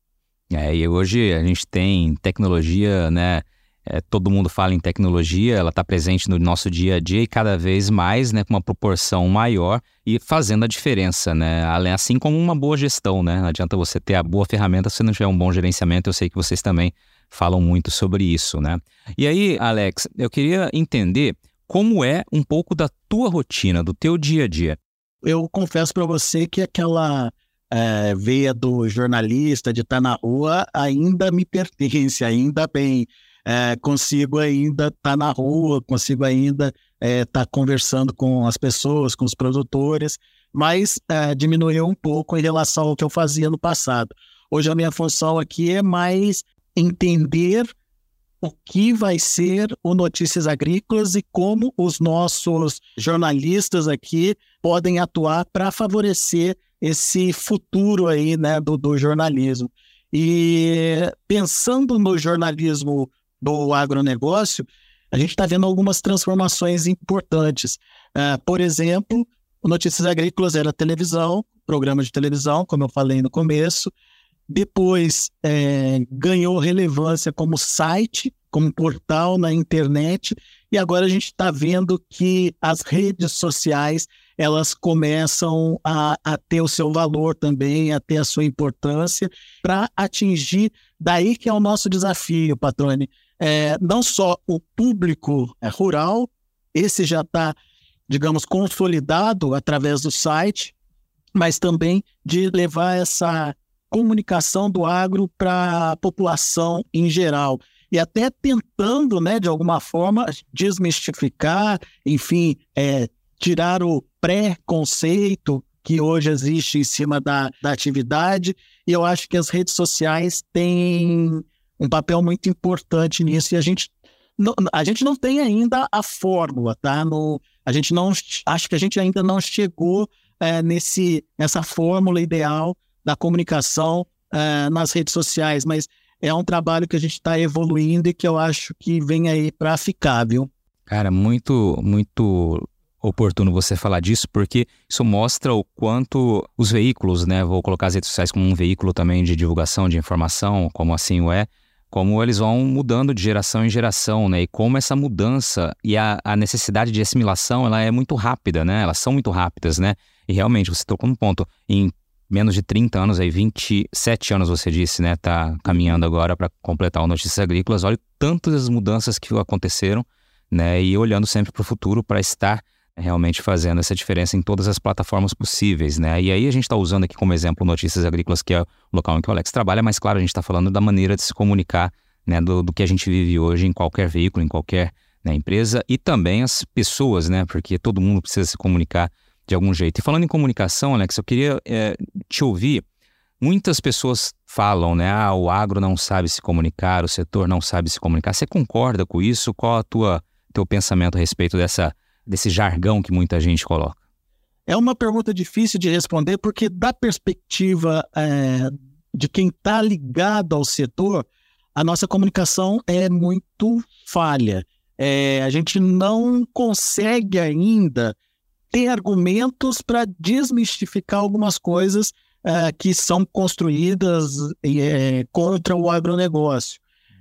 É, e hoje a gente tem tecnologia, né? É, todo mundo fala em tecnologia, ela está presente no nosso dia a dia e cada vez mais, né, com uma proporção maior e fazendo a diferença, né? Assim como uma boa gestão, né? Não adianta você ter a boa ferramenta se não tiver um bom gerenciamento. Eu sei que vocês também falam muito sobre isso, né? E aí, Alex, eu queria entender como é um pouco da tua rotina, do teu dia a dia. Eu confesso para você que aquela é, veia do jornalista de estar tá na rua ainda me pertence, ainda bem é, consigo ainda estar tá na rua, consigo ainda estar é, tá conversando com as pessoas, com os produtores, mas é, diminuiu um pouco em relação ao que eu fazia no passado. Hoje a minha função aqui é mais entender o que vai ser o Notícias Agrícolas e como os nossos jornalistas aqui podem atuar para favorecer esse futuro aí, né, do, do jornalismo. E pensando no jornalismo do agronegócio, a gente está vendo algumas transformações importantes. Uh, por exemplo, Notícias Agrícolas era televisão, programa de televisão, como eu falei no começo. Depois é, ganhou relevância como site, como portal na internet, e agora a gente está vendo que as redes sociais elas começam a, a, ter o seu valor também, a ter a sua importância para atingir. Daí que é o nosso desafio, Patrone, é, não só o público é, rural, esse já está, digamos, consolidado através do site, mas também de levar essa comunicação do agro para a população em geral. E até tentando, né, de alguma forma, desmistificar, enfim, é, tirar o pré-conceito que hoje existe em cima da, da atividade, e eu acho que as redes sociais têm um papel muito importante nisso, e a gente não, a gente não tem ainda a fórmula, tá? No, a gente não acho que a gente ainda não chegou é, nesse nessa fórmula ideal da comunicação é, nas redes sociais, mas é um trabalho que a gente está evoluindo e que eu acho que vem aí para ficar, viu? Cara, muito muito oportuno você falar disso, porque isso mostra o quanto os veículos, né, vou colocar as redes sociais como um veículo também de divulgação de informação, como assim o é, como eles vão mudando de geração em geração, né, e como essa mudança e a, a necessidade de assimilação, ela é muito rápida, né, elas são muito rápidas, né, e realmente você tocou no ponto, em menos de 30 anos, aí 27 anos você disse, né, tá caminhando agora para completar o Notícias Agrícolas, olha tantas mudanças que aconteceram, né, e olhando sempre para o futuro para estar realmente fazendo essa diferença em todas as plataformas possíveis, né? E aí a gente está usando aqui como exemplo Notícias Agrícolas, que é o local em que o Alex trabalha, mas claro, a gente está falando da maneira de se comunicar, né, do, do, que a gente vive hoje em qualquer veículo, em qualquer né, empresa e também as pessoas, né? Porque todo mundo precisa se comunicar de algum jeito. E falando em comunicação, Alex, eu queria é, te ouvir. Muitas pessoas falam, né? Ah, o agro não sabe se comunicar, o setor não sabe se comunicar. Você concorda com isso? Qual a tua teu pensamento a respeito dessa desse jargão que muita gente coloca? É uma pergunta difícil de responder, porque, da perspectiva é, de quem está ligado ao setor, a nossa comunicação é muito falha. É, a gente não consegue ainda ter argumentos para desmistificar algumas coisas é, que são construídas é, contra o agronegócio.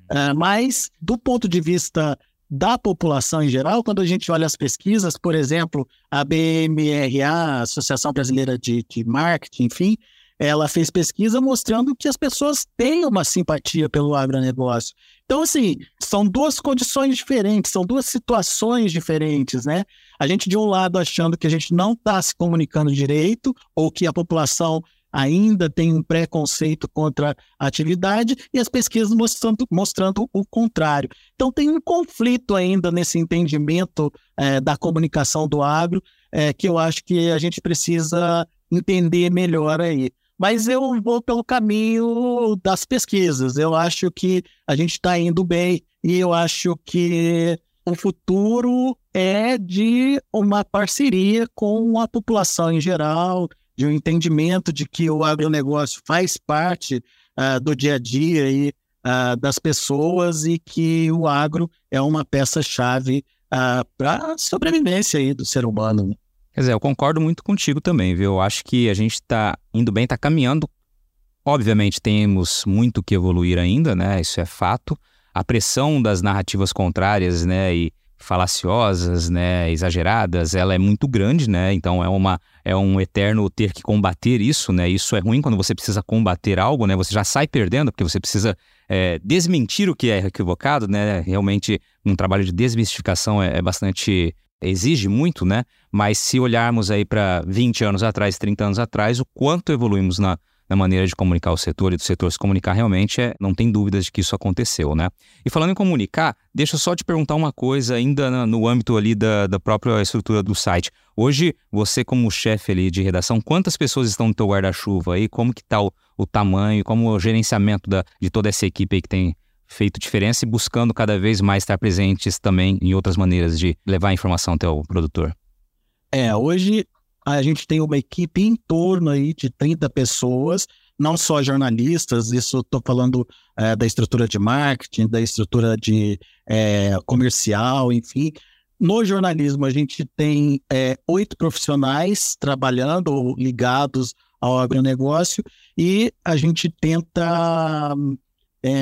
É, mas, do ponto de vista da população em geral, quando a gente olha as pesquisas, por exemplo, a BMRA, Associação Brasileira de, de Marketing, enfim, ela fez pesquisa mostrando que as pessoas têm uma simpatia pelo agronegócio. Então, assim, são duas condições diferentes, são duas situações diferentes, né? A gente, de um lado, achando que a gente não está se comunicando direito, ou que a população ainda tem um preconceito contra a atividade e as pesquisas mostrando, mostrando o contrário. Então, tem um conflito ainda nesse entendimento é, da comunicação do agro, é, que eu acho que a gente precisa entender melhor aí. Mas eu vou pelo caminho das pesquisas. Eu acho que a gente está indo bem e eu acho que o futuro é de uma parceria com a população em geral, de um entendimento de que o agronegócio faz parte uh, do dia a dia e, uh, das pessoas e que o agro é uma peça-chave uh, para a sobrevivência aí do ser humano. Né? Quer dizer, eu concordo muito contigo também, viu? Eu acho que a gente está indo bem, está caminhando. Obviamente, temos muito que evoluir ainda, né? Isso é fato. A pressão das narrativas contrárias, né? E falaciosas, né, exageradas, ela é muito grande, né? Então é uma é um eterno ter que combater isso, né? Isso é ruim quando você precisa combater algo, né? Você já sai perdendo porque você precisa é, desmentir o que é equivocado, né? Realmente um trabalho de desmistificação é, é bastante exige muito, né? Mas se olharmos aí para 20 anos atrás, 30 anos atrás, o quanto evoluímos na na maneira de comunicar o setor e do setor se comunicar realmente, é, não tem dúvidas de que isso aconteceu, né? E falando em comunicar, deixa eu só te perguntar uma coisa ainda no âmbito ali da, da própria estrutura do site. Hoje, você como chefe ali de redação, quantas pessoas estão no teu guarda-chuva aí? Como que tá o, o tamanho, como o gerenciamento da, de toda essa equipe aí que tem feito diferença e buscando cada vez mais estar presentes também em outras maneiras de levar a informação até o produtor? É, hoje a gente tem uma equipe em torno aí de 30 pessoas, não só jornalistas, isso estou falando é, da estrutura de marketing, da estrutura de é, comercial, enfim. No jornalismo, a gente tem é, oito profissionais trabalhando ligados ao agronegócio e a gente tenta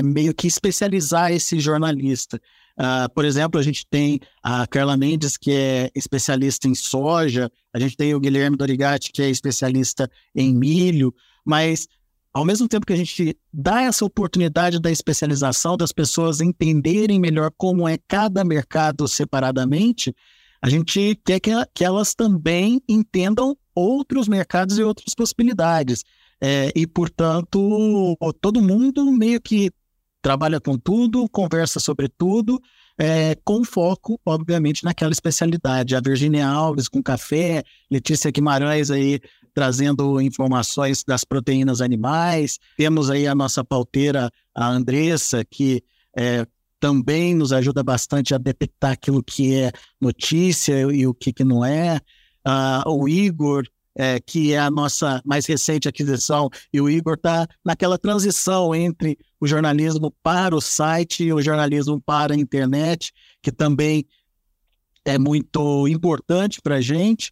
meio que especializar esse jornalista. Uh, por exemplo, a gente tem a Carla Mendes, que é especialista em soja, a gente tem o Guilherme Dorigatti, que é especialista em milho, mas ao mesmo tempo que a gente dá essa oportunidade da especialização, das pessoas entenderem melhor como é cada mercado separadamente, a gente quer que, que elas também entendam outros mercados e outras possibilidades. É, e, portanto, todo mundo meio que trabalha com tudo, conversa sobre tudo, é, com foco, obviamente, naquela especialidade. A Virginia Alves com café, Letícia Guimarães aí trazendo informações das proteínas animais. Temos aí a nossa pauteira, a Andressa, que é, também nos ajuda bastante a detectar aquilo que é notícia e o que, que não é. Uh, o Igor, é, que é a nossa mais recente aquisição, e o Igor está naquela transição entre o jornalismo para o site e o jornalismo para a internet, que também é muito importante para a gente.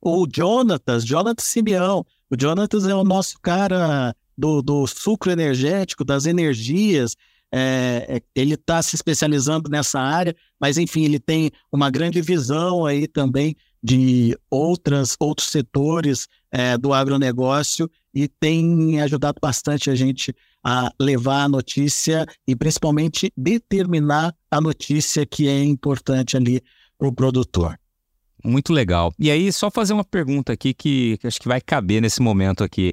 O Jonatas, Jonatas Simeão, o Jonatas é o nosso cara do, do sucro energético, das energias, é, é ele está se especializando nessa área, mas enfim, ele tem uma grande visão aí também de outras, outros setores é, do agronegócio e tem ajudado bastante a gente a levar a notícia e principalmente determinar a notícia que é importante ali para o produtor. Muito legal. E aí, só fazer uma pergunta aqui que, que acho que vai caber nesse momento aqui.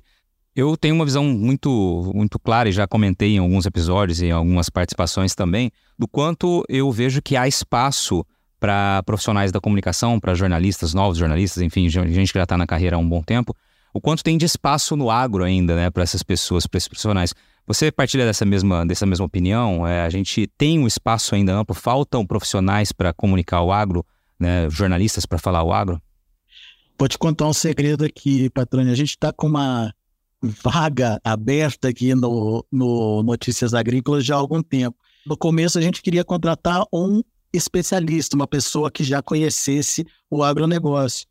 Eu tenho uma visão muito, muito clara, e já comentei em alguns episódios e em algumas participações também, do quanto eu vejo que há espaço para profissionais da comunicação, para jornalistas, novos jornalistas, enfim, gente que já está na carreira há um bom tempo, o quanto tem de espaço no agro ainda, né, para essas pessoas, para esses profissionais. Você partilha dessa mesma, dessa mesma opinião? É, a gente tem um espaço ainda amplo, faltam profissionais para comunicar o agro, né, jornalistas para falar o agro? Vou te contar um segredo aqui, Patrônio. A gente está com uma vaga aberta aqui no, no Notícias Agrícolas já há algum tempo. No começo, a gente queria contratar um especialista, uma pessoa que já conhecesse o agronegócio.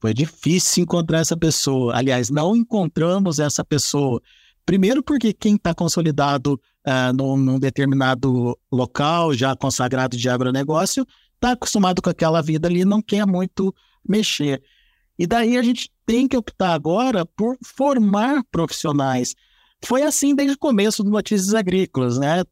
Foi difícil encontrar essa pessoa. Aliás, não encontramos essa pessoa. Primeiro, porque quem está consolidado uh, num, num, determinado local, já consagrado de agronegócio, está acostumado com aquela vida ali, não quer muito mexer. E daí a gente tem que optar agora por formar profissionais. Foi assim desde o começo do Notícias Agrícolas, né?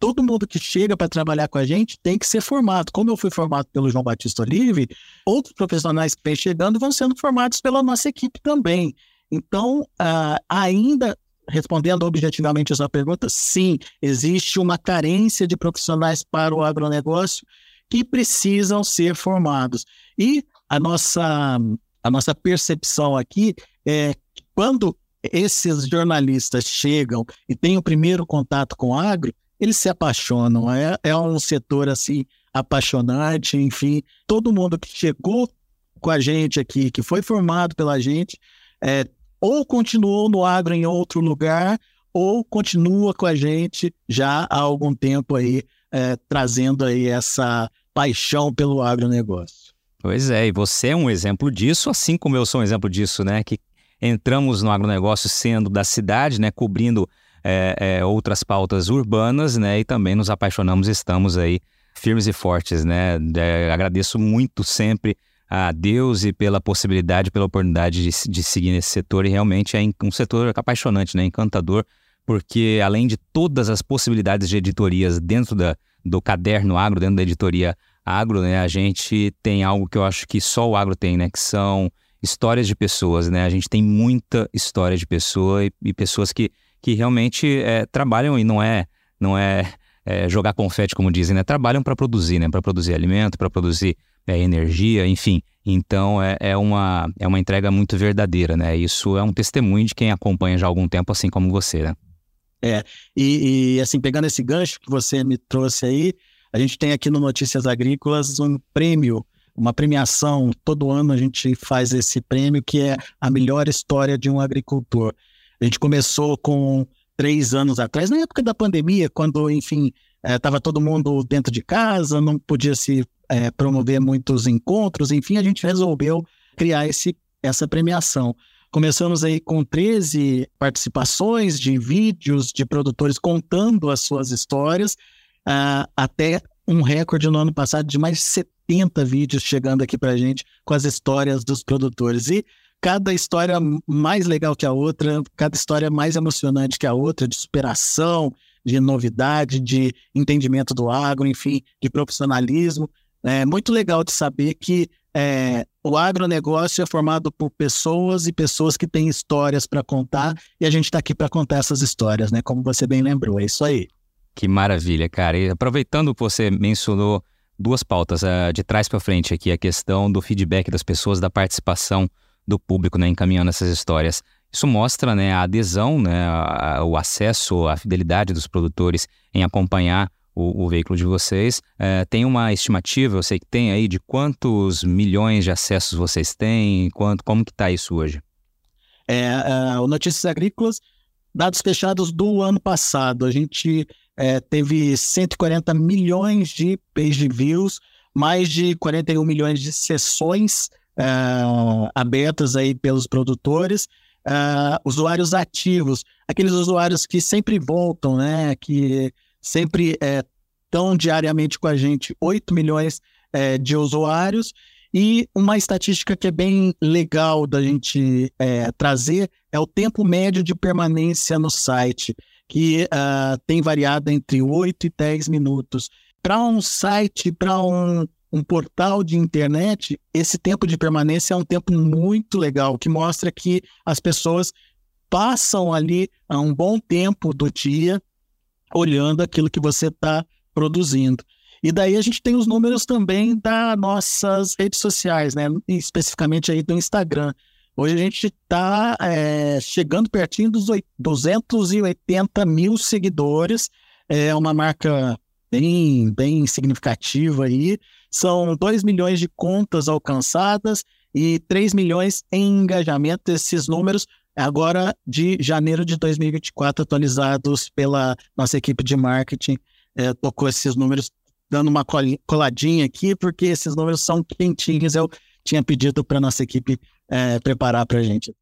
Todo mundo que chega para trabalhar com a gente tem que ser formado. Como eu fui formado pelo João Batista Olive, outros profissionais que vêm chegando vão sendo formados pela nossa equipe também. Então, uh, ainda respondendo objetivamente essa pergunta, sim, existe uma carência de profissionais para o agronegócio que precisam ser formados. E a nossa, a nossa percepção aqui é que quando esses jornalistas chegam e têm o primeiro contato com o agro, eles se apaixonam. É, é um setor assim apaixonante, enfim, todo mundo que chegou com a gente aqui, que foi formado pela gente, é, ou continuou no agro em outro lugar, ou continua com a gente já há algum tempo aí, é, trazendo aí essa paixão pelo agronegócio. Pois é, e você é um exemplo disso, assim como eu sou um exemplo disso, né? Que entramos no agronegócio sendo da cidade, né? Cobrindo é, é, outras pautas urbanas, né? E também nos apaixonamos, estamos aí firmes e fortes, né? É, agradeço muito sempre a Deus e pela possibilidade, pela oportunidade de, de seguir nesse setor. E realmente é um setor apaixonante, né? Encantador, porque além de todas as possibilidades de editorias dentro da, do caderno agro, dentro da editoria agro, né? A gente tem algo que eu acho que só o agro tem, né? Que são histórias de pessoas, né? A gente tem muita história de pessoa e, e pessoas que que realmente é, trabalham e não é, não é, é jogar confete, como dizem, né? Trabalham para produzir, né? Para produzir alimento, para produzir é, energia, enfim. Então é, é, uma, é uma entrega muito verdadeira, né? Isso é um testemunho de quem acompanha já há algum tempo, assim como você, né? É, e, e assim, pegando esse gancho que você me trouxe aí, a gente tem aqui no Notícias Agrícolas um prêmio, uma premiação. Todo ano a gente faz esse prêmio que é a melhor história de um agricultor. A gente começou com três anos atrás, na época da pandemia, quando, enfim, estava eh, todo mundo dentro de casa, não podia se é, promover muitos encontros, enfim, a gente resolveu criar esse, essa premiação. Começamos aí com 13 participações de vídeos de produtores contando as suas histórias, uh, até um recorde no ano passado de mais de 70 vídeos chegando aqui para gente com as histórias dos produtores. E cada história mais legal que a outra, cada história mais emocionante que a outra, de superação, de novidade, de entendimento do agro, enfim, de profissionalismo. É muito legal de saber que é, o agronegócio é formado por pessoas e pessoas que têm histórias para contar e a gente está aqui para contar essas histórias, né? Como você bem lembrou, é isso aí. Que maravilha, cara. E aproveitando que você mencionou duas pautas de trás para frente aqui, a questão do feedback das pessoas, da participação do público, né, encaminhando essas histórias. Isso mostra né, a adesão, né, a, o acesso, a fidelidade dos produtores em acompanhar o, o veículo de vocês. É, tem uma estimativa, eu sei que tem aí, de quantos milhões de acessos vocês têm? Quanto, como que está isso hoje? É, é, o Notícias Agrícolas, dados fechados do ano passado, a gente é, teve 140 milhões de page views, mais de 41 milhões de sessões é, abertas aí pelos produtores, uh, usuários ativos, aqueles usuários que sempre voltam, né? Que sempre estão é, diariamente com a gente, 8 milhões é, de usuários. E uma estatística que é bem legal da gente é, trazer é o tempo médio de permanência no site, que uh, tem variado entre 8 e 10 minutos. Para um site, para um, um portal de internet, esse tempo de permanência é um tempo muito legal, que mostra que as pessoas passam ali um bom tempo do dia olhando aquilo que você está produzindo. E daí a gente tem os números também das nossas redes sociais, né? especificamente aí do Instagram. Hoje a gente está é, chegando pertinho dos 280 mil seguidores, é uma marca bem, bem significativa aí. São 2 milhões de contas alcançadas e 3 milhões em engajamento. Esses números agora de janeiro de 2024, atualizados pela nossa equipe de marketing, é, tocou esses números, dando uma coladinha aqui, porque esses números são quentinhos. Eu tinha pedido para nossa equipe é, preparar para a gente.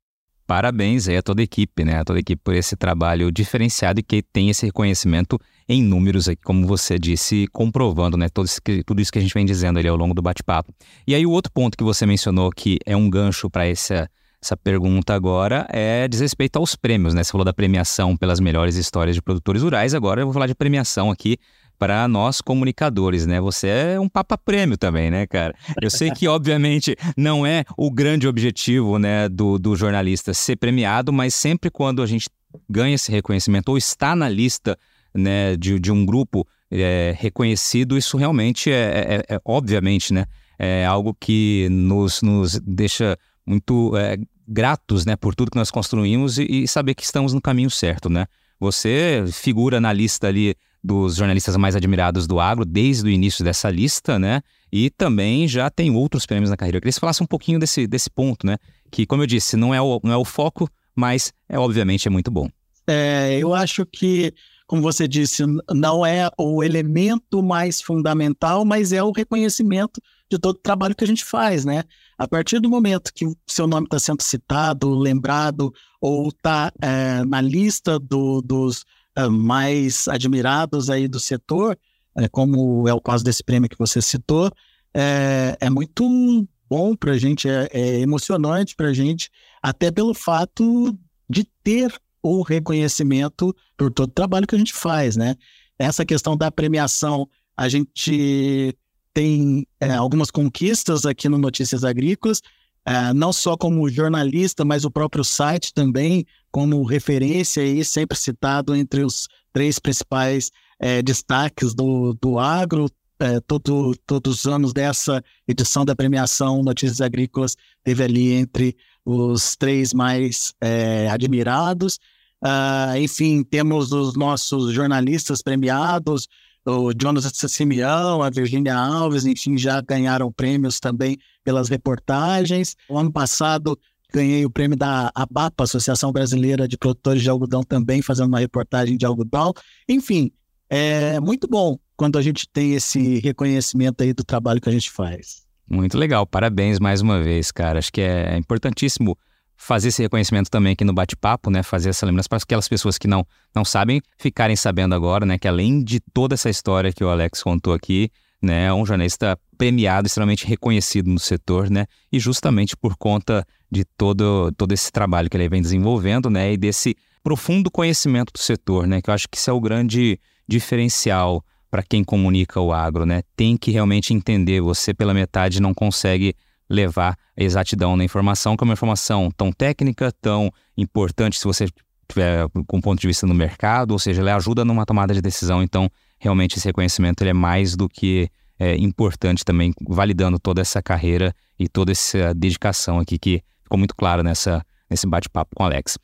Parabéns aí a toda a equipe, né? A toda a equipe por esse trabalho diferenciado e que tem esse reconhecimento em números como você disse, comprovando, né? Todo isso que, tudo isso que a gente vem dizendo ali ao longo do bate-papo. E aí o outro ponto que você mencionou que é um gancho para essa, essa pergunta agora é diz respeito aos prêmios, né? Você falou da premiação pelas melhores histórias de produtores rurais, agora eu vou falar de premiação aqui para nós comunicadores, né? Você é um papa prêmio também, né, cara? Eu sei que, obviamente, não é o grande objetivo, né, do, do jornalista ser premiado, mas sempre quando a gente ganha esse reconhecimento ou está na lista, né, de, de um grupo é, reconhecido, isso realmente é, é, é, é, obviamente, né, é algo que nos, nos deixa muito é, gratos, né, por tudo que nós construímos e, e saber que estamos no caminho certo, né? Você figura na lista ali dos jornalistas mais admirados do agro desde o início dessa lista, né? E também já tem outros prêmios na carreira. Eu queria que você falasse um pouquinho desse, desse ponto, né? Que, como eu disse, não é o, não é o foco, mas é obviamente é muito bom. É, eu acho que, como você disse, não é o elemento mais fundamental, mas é o reconhecimento de todo o trabalho que a gente faz, né? A partir do momento que o seu nome está sendo citado, lembrado, ou está é, na lista do, dos uh, mais admirados aí do setor, é, como é o caso desse prêmio que você citou, é, é muito bom para a gente, é, é emocionante para a gente, até pelo fato de ter o reconhecimento por todo o trabalho que a gente faz, né? Essa questão da premiação, a gente tem é, algumas conquistas aqui no Notícias Agrícolas, é, não só como jornalista, mas o próprio site também como referência e sempre citado entre os três principais é, destaques do, do agro. É, todo, todos os anos dessa edição da premiação Notícias Agrícolas teve ali entre os três mais é, admirados. Uh, enfim, temos os nossos jornalistas premiados, o Jonas Simeão, a Virginia Alves, enfim, já ganharam prêmios também pelas reportagens. O ano passado ganhei o prêmio da ABAPA, Associação Brasileira de Produtores de Algodão, também fazendo uma reportagem de algodão. Enfim, é muito bom quando a gente tem esse reconhecimento aí do trabalho que a gente faz. Muito legal, parabéns mais uma vez, cara. Acho que é importantíssimo fazer esse reconhecimento também aqui no bate-papo, né? Fazer essa lembrança para aquelas pessoas que não, não sabem ficarem sabendo agora, né? Que além de toda essa história que o Alex contou aqui, né? É um jornalista premiado, extremamente reconhecido no setor, né? E justamente por conta de todo, todo esse trabalho que ele vem desenvolvendo, né? E desse profundo conhecimento do setor, né? Que eu acho que isso é o grande diferencial para quem comunica o agro, né? Tem que realmente entender. Você pela metade não consegue levar a exatidão na informação, que é uma informação tão técnica, tão importante se você tiver com ponto de vista no mercado, ou seja, ela ajuda numa tomada de decisão. Então, realmente esse reconhecimento é mais do que é, importante também, validando toda essa carreira e toda essa dedicação aqui que ficou muito claro nessa, nesse bate-papo com o Alex.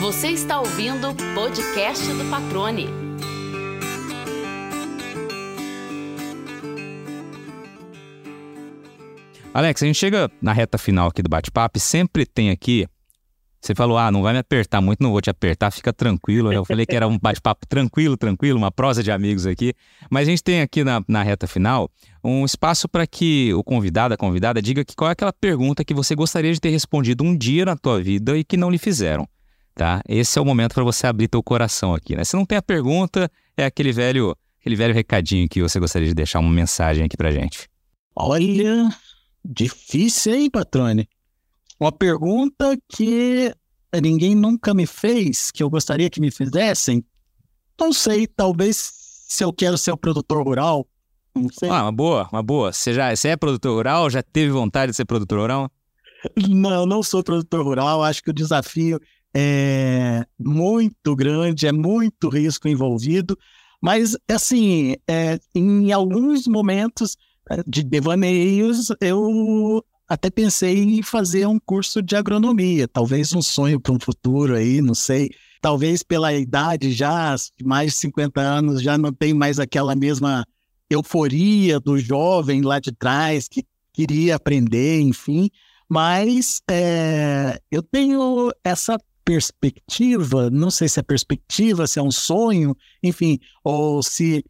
Você está ouvindo o podcast do Patrone. Alex, a gente chega na reta final aqui do bate-papo e sempre tem aqui. Você falou, ah, não vai me apertar muito, não vou te apertar, fica tranquilo. Eu falei que era um bate-papo tranquilo, tranquilo, uma prosa de amigos aqui. Mas a gente tem aqui na, na reta final um espaço para que o convidado, a convidada, diga que qual é aquela pergunta que você gostaria de ter respondido um dia na tua vida e que não lhe fizeram, tá? Esse é o momento para você abrir teu coração aqui, né? Se não tem a pergunta, é aquele velho, aquele velho recadinho que você gostaria de deixar uma mensagem aqui pra gente. Olha, Difícil, hein, Patrone? Uma pergunta que ninguém nunca me fez, que eu gostaria que me fizessem. Não sei, talvez se eu quero ser um produtor rural. Não sei. Ah, uma boa, uma boa. Você já você é produtor rural? Já teve vontade de ser produtor rural? Não, não sou produtor rural. Acho que o desafio é muito grande, é muito risco envolvido. Mas, assim, é, em alguns momentos de devaneios, eu até pensei em fazer um curso de agronomia, talvez um sonho para um futuro aí, não sei. Talvez pela idade já, mais de 50 anos, já não tem mais aquela mesma euforia do jovem lá de trás que queria aprender, enfim. Mas é, eu tenho essa perspectiva, não sei se é perspectiva, se é um sonho, enfim, ou se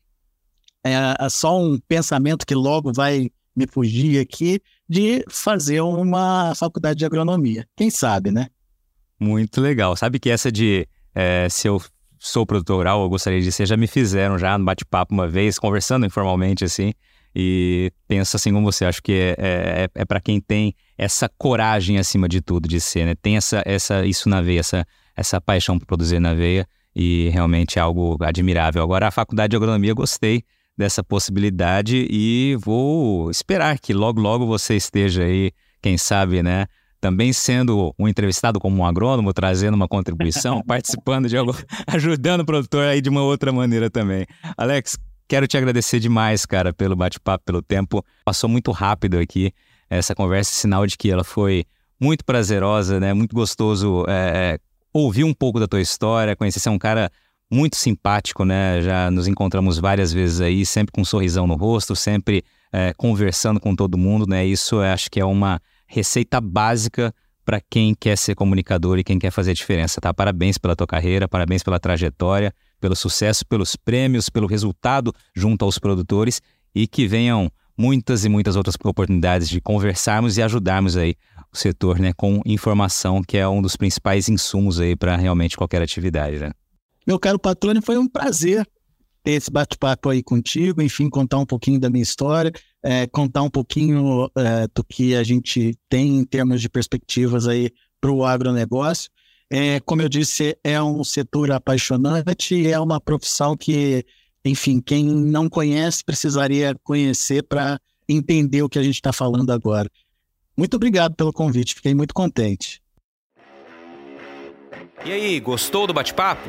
é, é só um pensamento que logo vai me fugir aqui, de fazer uma faculdade de agronomia. Quem sabe, né? Muito legal. Sabe que essa de é, se eu sou produtor rural, eu gostaria de ser, já me fizeram já no bate-papo uma vez, conversando informalmente assim, e penso assim como você, acho que é, é, é para quem tem essa coragem acima de tudo de ser, né? Tem essa, essa, isso na veia, essa, essa paixão por produzir na veia, e realmente é algo admirável. Agora, a faculdade de agronomia gostei, dessa possibilidade e vou esperar que logo, logo você esteja aí, quem sabe, né? Também sendo um entrevistado como um agrônomo, trazendo uma contribuição, participando de algo, ajudando o produtor aí de uma outra maneira também. Alex, quero te agradecer demais, cara, pelo bate-papo, pelo tempo. Passou muito rápido aqui essa conversa, sinal de que ela foi muito prazerosa, né? Muito gostoso é, ouvir um pouco da tua história, conhecer você é um cara muito simpático, né? Já nos encontramos várias vezes aí, sempre com um sorrisão no rosto, sempre é, conversando com todo mundo, né? Isso acho que é uma receita básica para quem quer ser comunicador e quem quer fazer diferença, tá? Parabéns pela tua carreira, parabéns pela trajetória, pelo sucesso, pelos prêmios, pelo resultado junto aos produtores e que venham muitas e muitas outras oportunidades de conversarmos e ajudarmos aí o setor, né, com informação, que é um dos principais insumos aí para realmente qualquer atividade, né? Meu caro Patrone, foi um prazer ter esse bate-papo aí contigo, enfim, contar um pouquinho da minha história, é, contar um pouquinho é, do que a gente tem em termos de perspectivas aí para o agronegócio. É, como eu disse, é um setor apaixonante, é uma profissão que, enfim, quem não conhece precisaria conhecer para entender o que a gente está falando agora. Muito obrigado pelo convite, fiquei muito contente. E aí, gostou do bate-papo?